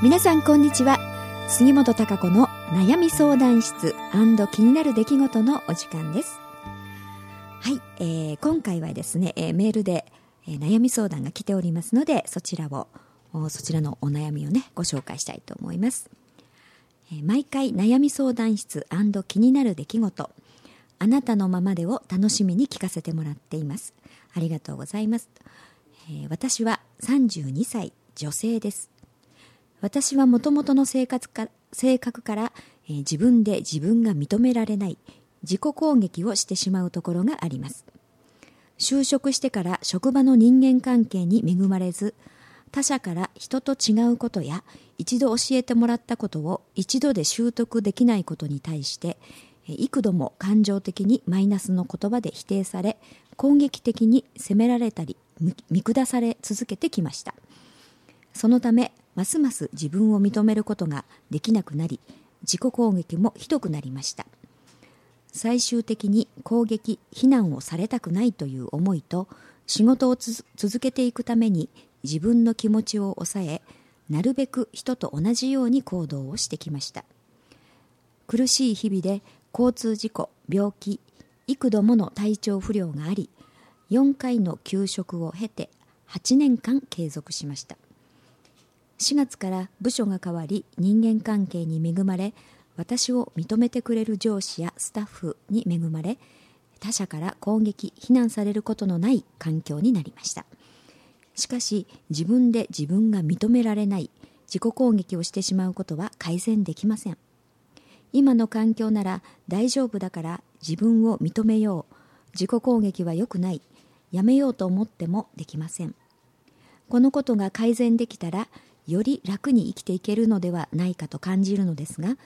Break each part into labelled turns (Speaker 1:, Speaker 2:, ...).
Speaker 1: 皆さんこんにちは。杉本孝子の悩み相談室気になる出来事のお時間です。はい、えー、今回はですね、えー、メールで、えー、悩み相談が来ておりますのでそちらをそちらのお悩みをねご紹介したいと思います、えー、毎回悩み相談室気になる出来事あなたのままでを楽しみに聞かせてもらっています。ありがとうございます、えー、私は32歳女性です。私はもともとの生活か性格から、えー、自分で自分が認められない自己攻撃をしてしまうところがあります。就職してから職場の人間関係に恵まれず他者から人と違うことや一度教えてもらったことを一度で習得できないことに対して幾度も感情的にマイナスの言葉で否定され攻撃的に責められたり見下され続けてきました。そのためますます自分を認めることができなくなり自己攻撃もひどくなりました。最終的に攻撃非難をされたくないという思いと仕事を続けていくために自分の気持ちを抑えなるべく人と同じように行動をしてきました。苦しい日々で交通事故病気幾度もの体調不良があり4回の休職を経て8年間継続しました。4月から部署が変わり人間関係に恵まれ私を認めてくれる上司やスタッフに恵まれ他者から攻撃非難されることのない環境になりました。しかし自分で自分が認められない自己攻撃をしてしまうことは改善できません。今の環境なら大丈夫だから自分を認めよう。自己攻撃は良くない。やめようと思ってもできません。このことが改善できたらより楽に生きていけるのではないかと感じるのですが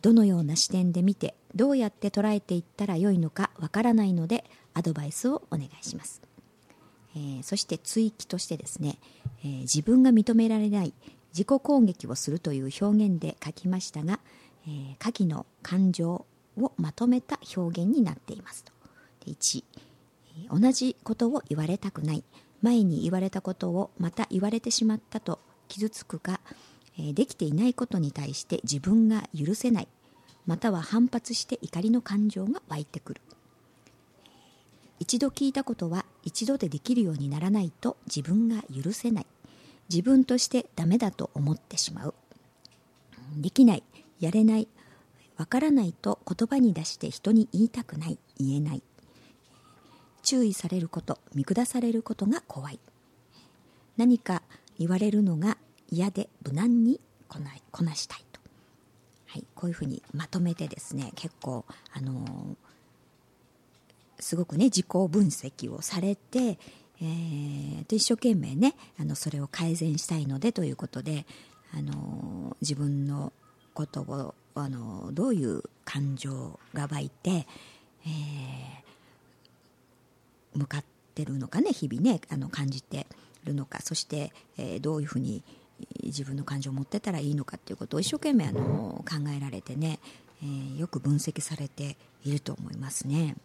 Speaker 1: どのような視点で見てどうやって捉えていったらよいのかわからないのでアドバイスをお願いします、えー、そして追記としてですね、えー、自分が認められない自己攻撃をするという表現で書きましたが、えー、下記の感情をまとめた表現になっていますと。で1同じことを言われたくない前に言われたことをまた言われてしまったと傷つくか、えできていないことに対して自分が許せないまたは反発して怒りの感情が湧いてくる。一度聞いたことは一度でできるようにならないと自分が許せない。自分としてダメだと思ってしまう。できないやれないわからないと言葉に出して人に言いたくない言えない。注意されること見下されることが怖い。何か言われるのが嫌で無難にこなこなしたいと、はい、こういうふうにまとめてですね結構あの、すごくね自己分析をされて、えー、と一生懸命ねあのそれを改善したいのでということで、あの、自分のことを、あのどういう感情が湧いて、え向かってるのかね日々ねあの感じてるのかそして、えー、どういうふうに自分の感情を持ってたらいいのかっていうことを一生懸命あの考えられてね、えー、よく分析されていると思いますね。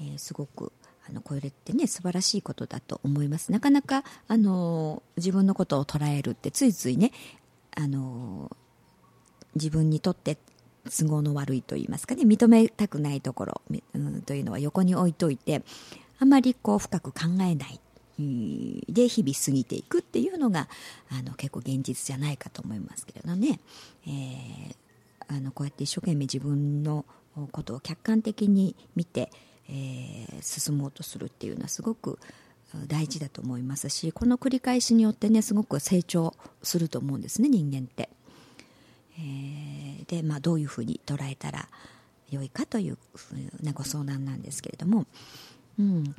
Speaker 1: えー、すごくあのこれってね素晴らしいことだと思いますなかなかあの自分のことを捉えるってついついねあの自分にとって都合の悪いと言いますかね認めたくないところ、うん、というのは横に置いといてあまりこう深く考えないで日々過ぎていくっていうのがあの結構現実じゃないかと思いますけれどね、えー、あのこうやって一生懸命自分のことを客観的に見て、えー、進もうとするっていうのはすごく大事だと思いますしこの繰り返しによってねすごく成長すると思うんですね人間って。えー、で、まあ、どういうふうに捉えたらよいかというふうなご相談なんですけれども、うん、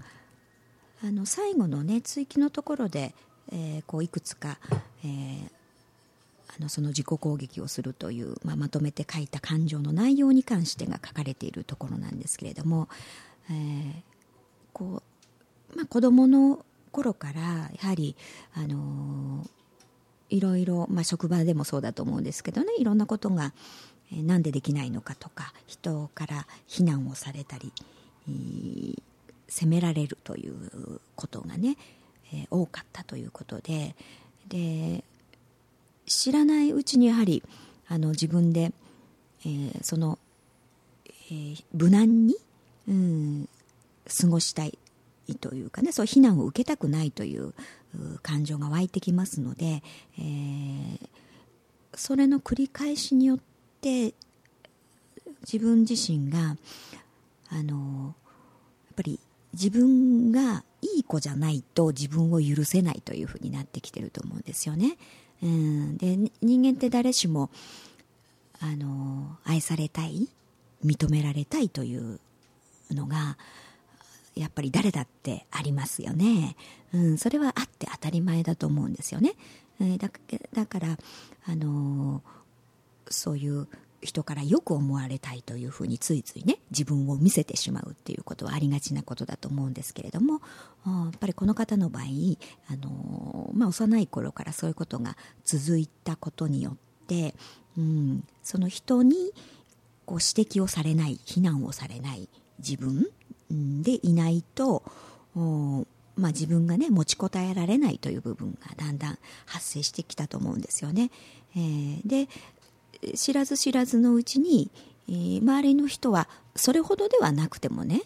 Speaker 1: あの最後のね追記のところで、えー、こういくつか、えー、あのその自己攻撃をするという、まあ、まとめて書いた感情の内容に関してが書かれているところなんですけれども、えー、こうまあ、子どもの頃からやはり、あのいろいろ、まあ、職場でもそうだと思うんですけどねいろんなことが、えー、なんでできないのかとか人から非難をされたり責められるということがね、えー、多かったということでで知らないうちにやはりあの自分で、えー、その、えー、無難に、うん、過ごしたいというかねそう非難を受けたくないという感情が湧いてきますので、えー、それの繰り返しによって自分自身があのやっぱり自分がいい子じゃないと自分を許せないというふうになってきてると思うんですよね。うん、で人間って誰しもあの愛されたい認められたいというのがやっぱり誰だってありますよね。うん、それはあって当たり前だと思うんですよね。えー、だだから、あのー、そういう人からよく思われたいというふうについついね自分を見せてしまうっていうことはありがちなことだと思うんですけれどもやっぱりこの方の場合、あの、まあ、幼い頃からそういうことが続いたことによって、うん、その人にこう指摘をされない非難をされない自分でいないと、まあ、自分がね持ちこたえられないという部分がだんだん発生してきたと思うんですよね。えー、で知らず知らずのうちに、えー、周りの人はそれほどではなくてもね、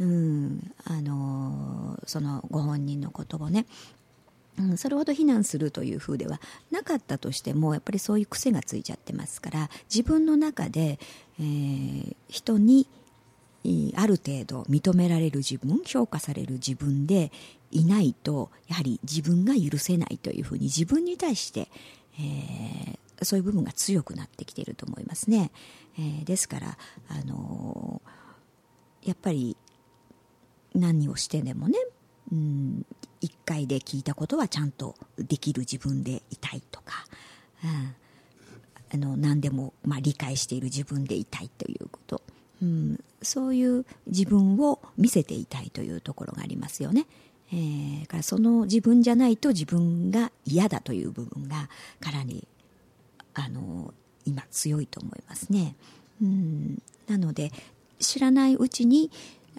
Speaker 1: うんあのー、そのご本人のことをねうん、それほど非難するというふうではなかったとしてもやっぱりそういう癖がついちゃってますから自分の中で、えー、人にある程度認められる自分評価される自分でいないとやはり自分が許せないというふうに自分に対して、えー、そういう部分が強くなってきていると思いますね、えー、ですから、あのー、やっぱり何をしてでもね、うん、1回で聞いたことはちゃんとできる自分でいたいとか、うん、あの何でも、まあ、理解している自分でいたいということ、うん、そういう自分を見せていたいというところがありますよね。えー、からその自分じゃないと自分が嫌だという部分がかなりあの今強いと思いますね。うんなので知らないうちに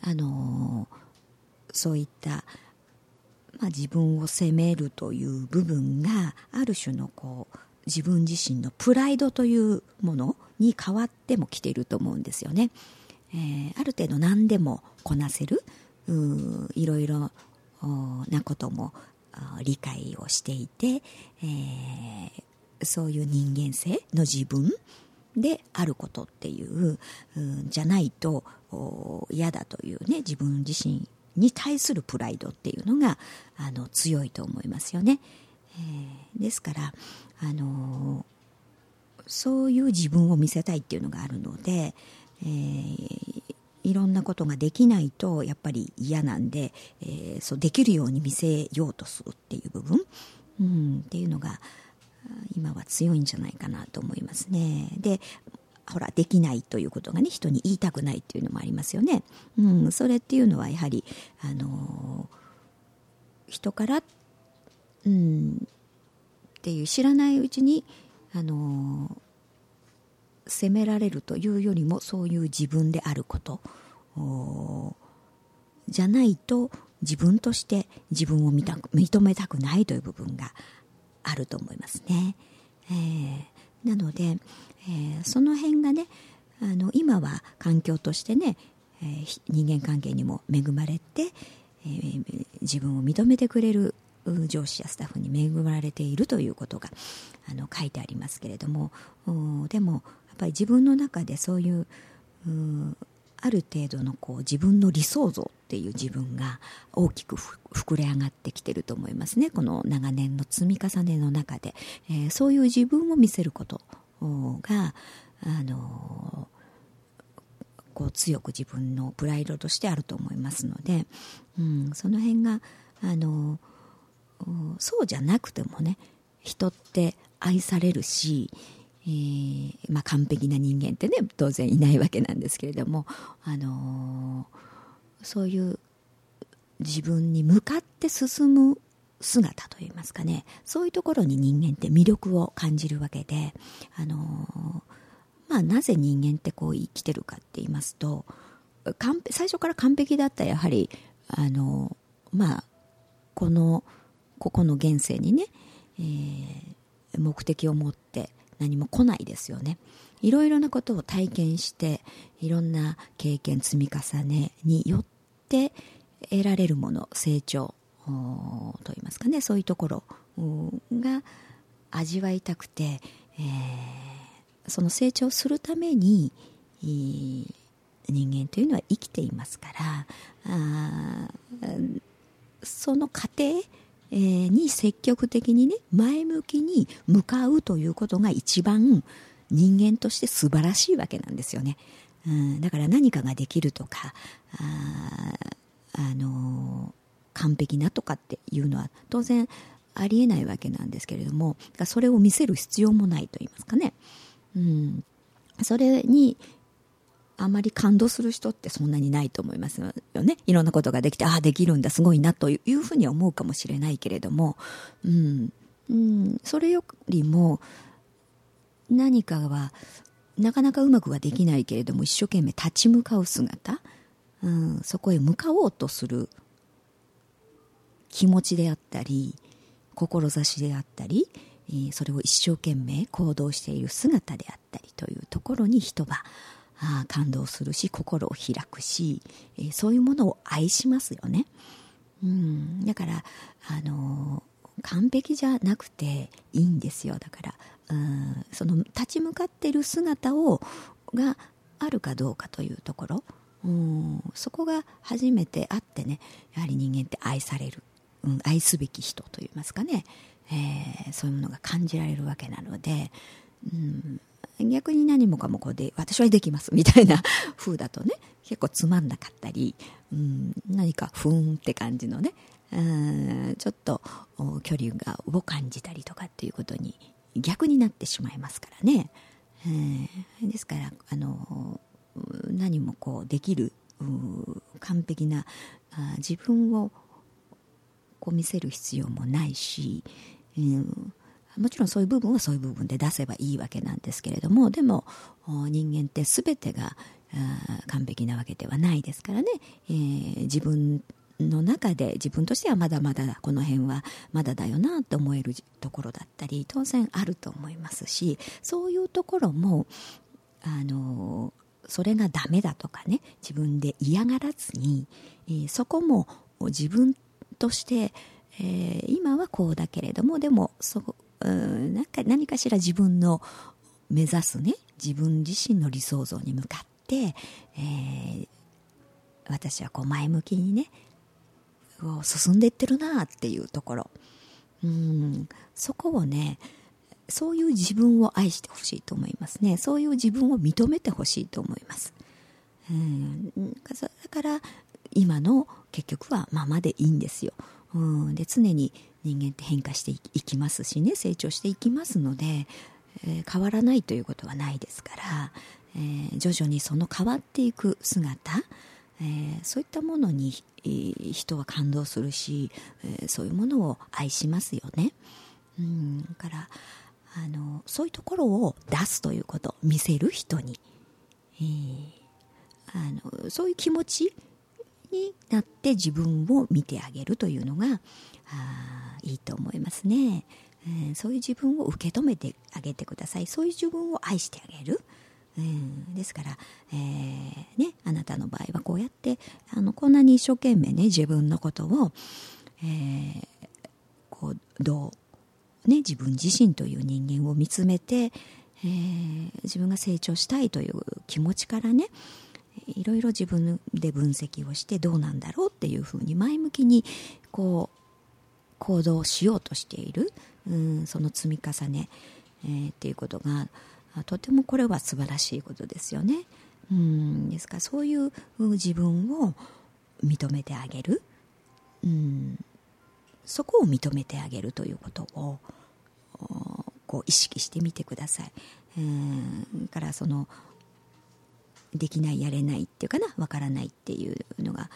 Speaker 1: あのそういった、まあ、自分を責めるという部分がある種のこう自分自身のプライドというものに変わってもきていると思うんですよね。えー、ある程度何でもこなせるいろいろなことも理解をしていて、えー、そういう人間性の自分であることっていう、うん、じゃないと嫌だというね自分自身に対するプライドっていうのがあの強いと思いますよね。えー、ですから、あのー、そういう自分を見せたいっていうのがあるので、えー、いろんなことができないとやっぱり嫌なんで、えー、そうできるように見せようとするっていう部分、うん、っていうのが今は強いんじゃないかなと思いますね。でほらできないということがね人に言いたくないっていうのもありますよね。うん、それっていうのはやはりあの人から、うん、っていう知らないうちにあの責められるというよりもそういう自分であることじゃないと自分として自分を認めたくないという部分があると思いますね。えー、なので、えー、その辺がねあの今は環境としてね、えー、人間関係にも恵まれて、えー、自分を認めてくれる上司やスタッフに恵まれているということがあの書いてありますけれどもでもやっぱり自分の中でそういうある程度のこう自分の理想像っていう自分が大きく膨れ上がってきてると思いますね。この長年の積み重ねの中で、えー、そういう自分を見せることがあのこう強く自分のプライドとしてあると思いますので、うん、その辺があのそうじゃなくてもね人って愛されるし、えー、まあ、完璧な人間ってね当然いないわけなんですけれども、あのー、そういう自分に向かって進む姿といいますかねそういうところに人間って魅力を感じるわけで、あのー、まあ、なぜ人間ってこう生きてるかって言いますと完最初から完璧だったらやはり、あの、まあ、このここの現世にね、えー目的を持って何も来ないですよね。いろいろなことを体験していろんな経験積み重ねによって得られるもの成長といいますかね。そういうところが味わいたくて、えー、その成長するために人間というのは生きていますからあその過程えーに積極的にね前向きに向かうということが一番人間として素晴らしいわけなんですよね。うん、だから何かができるとかあ、あの完璧なとかっていうのは当然ありえないわけなんですけれどもそれを見せる必要もないと言いますかね、うん、それにあまり感動する人ってそんなにないと思いますよね。いろんなことができてああできるんだすごいなというふうに思うかもしれないけれども、うん。うん、それよりも何かはなかなかうまくはできないけれども一生懸命立ち向かう姿、うん、そこへ向かおうとする気持ちであったり志であったりそれを一生懸命行動している姿であったりというところに人はあ感動するし心を開くしえそういうものを愛しますよね。うん、だからあの完璧じゃなくていいんですよ。だからうん。その立ち向かっている姿をがあるかどうかというところ。うん。そこが初めてあってねやはり人間って愛される、うん、愛すべき人といいますかね、えー、そういうものが感じられるわけなので、うん、逆に何もかもこうで私はできますみたいな風だとね 結構つまんなかったり、うん、何かふーんって感じのねうんちょっと距離がを感じたりとかっていうことに逆になってしまいますからね、えー、ですからあの何もこうできる完璧な自分をこう見せる必要もないし、うん、もちろんそういう部分はそういう部分で出せばいいわけなんですけれどもでも人間って全てが完璧なわけではないですからね、えー、自分の中で自分としてはまだまだこの辺はまだだよなと思えるところだったり当然あると思いますしそういうところもあのそれがダメだとかね自分で嫌がらずに、えー、そこも自分として、えー、今はこうだけれどもでもそうんなんか何かしら自分の目指すね自分自身の理想像に向かって、えー、私はこう前向きにね進んでいってるなっていうところ。うんそこをねそういう自分を愛してほしいと思いますね。そういう自分を認めてほしいと思います。うんだから今の結局はままでいいんですよ。うんで常に人間って変化していきますしね成長していきますので、えー、変わらないということはないですから、えー、徐々にその変わっていく姿えー、そういったものに、えー、人は感動するし、えー、そういうものを愛しますよね。うん、からあのそういうところを出すということ見せる人に、えー、あのそういう気持ちになって自分を見てあげるというのがあいいと思いますね、えー、そういう自分を受け止めてあげてください。そういう自分を愛してあげる、うん、ですから、えー、ね、あなたの場合はこうやってあのこんなに一生懸命ね自分のことを、えー、こうどう、ね、自分自身という人間を見つめて、えー、自分が成長したいという気持ちからねいろいろ自分で分析をしてどうなんだろうっていうふうに前向きにこう行動しようとしている、うん、その積み重ね、えー、っていうことがとてもこれは素晴らしいことですよね。うんですからそういう自分を認めてあげる、うん、そこを認めてあげるということをこう意識してみてください。うんからそのできないやれないっていうかなわからないっていうのが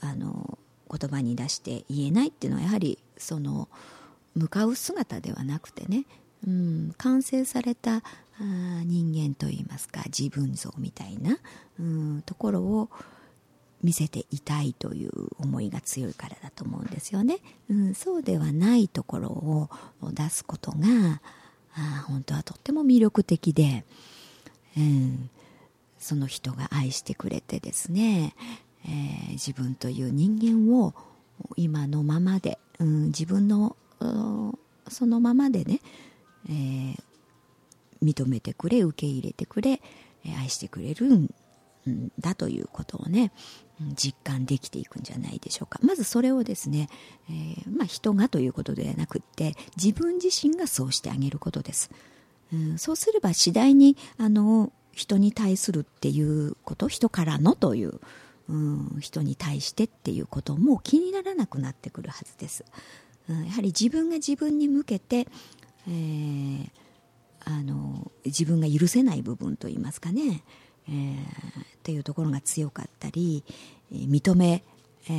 Speaker 1: あの言葉に出して言えないっていうのはやはりその向かう姿ではなくてねうん、完成された人間といいますか自分像みたいな、うん、ところを見せていたいという思いが強いからだと思うんですよね、うん、そうではないところを出すことがあ本当はとっても魅力的で、うん、その人が愛してくれてですね、えー、自分という人間を今のままで、うん、自分のそのままでね、えー、認めてくれ受け入れてくれ愛してくれるんだということをね実感できていくんじゃないでしょうか。まずそれをですね、えー、まあ、人がということではなくって自分自身がそうしてあげることです、うん、そうすれば次第にあの人に対するっていうこと人からのという、うん、人に対してっていうことも気にならなくなってくるはずです、うん、やはり自分が自分に向けて、えー、あの自分が許せない部分といいますかね、えー、っていうところが強かったり認め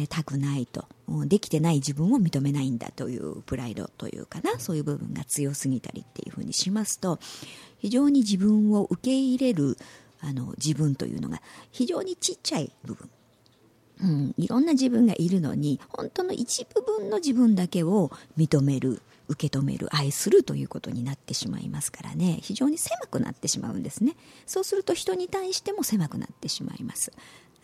Speaker 1: たくないと。できてない自分を認めないんだというプライドというかな。そういう部分が強すぎたりっていうふうにしますと非常に自分を受け入れるあの自分というのが非常にちっちゃい部分、うん、いろんな自分がいるのに本当の一部分の自分だけを認める受け止める愛するということになってしまいますからね。非常に狭くなってしまうんですね。そうすると人に対しても狭くなってしまいます。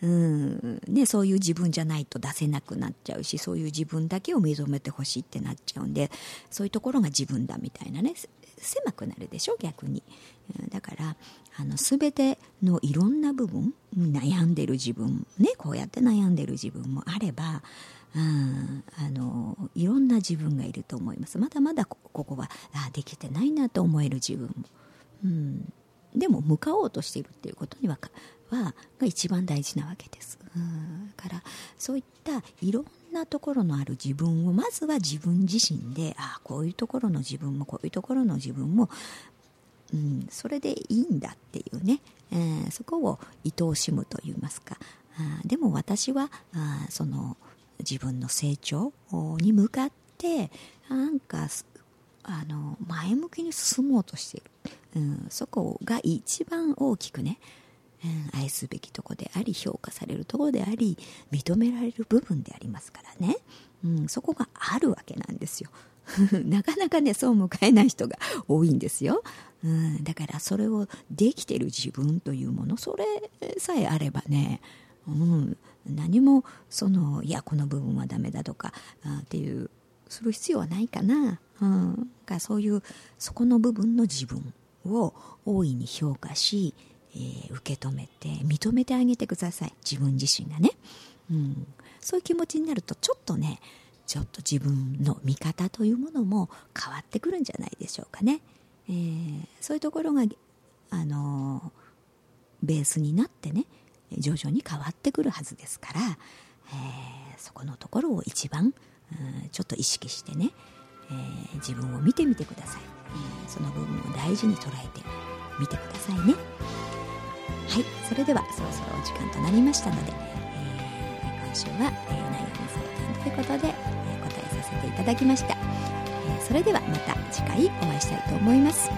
Speaker 1: うん。ね、そういう自分じゃないと出せなくなっちゃうしそういう自分だけを認めてほしいってなっちゃうんでそういうところが自分だみたいなね。狭くなるでしょ逆に。だからあの全てのいろんな部分悩んでる自分ねこうやって悩んでる自分もあればうん、あのいろんな自分がいると思います。まだまだここはあできてないなと思える自分も、うん、でも向かおうとしているっていうことにははが一番大事なわけです、うん、からそういったいろんなところのある自分をまずは自分自身であこういうところの自分もこういうところの自分もうん、それでいいんだっていうね、えー、そこを愛おしむといいますか。あでも私はあその自分の成長に向かってなんかあの前向きに進もうとしている、うん、そこが一番大きくね、愛すべきとこであり評価されるところであり認められる部分でありますからね、うん、そこがあるわけなんですよ。なかなかねそう迎えない人が多いんですよ、うん、だからそれをできてる自分というものそれさえあればね、うん、何もそのいやこの部分はダメだとかあっていうする必要はないかな、うん、がそういうそこの部分の自分を大いに評価し、えー、受け止めて認めてあげてください。自分自身がね、うん、そういう気持ちになるとちょっとねちょっと自分の見方というものも変わってくるんじゃないでしょうかね、えー、そういうところがあのベースになってね徐々に変わってくるはずですから、えー、そこのところを一番、うん、ちょっと意識してね、えー、自分を見てみてください、えー、その部分を大事に捉えてみてくださいね。はいそれではそろそろお時間となりましたので、え今週は、えー、悩み相談ということで、え答えさせていただきました、えそれではまた次回お会いしたいと思います。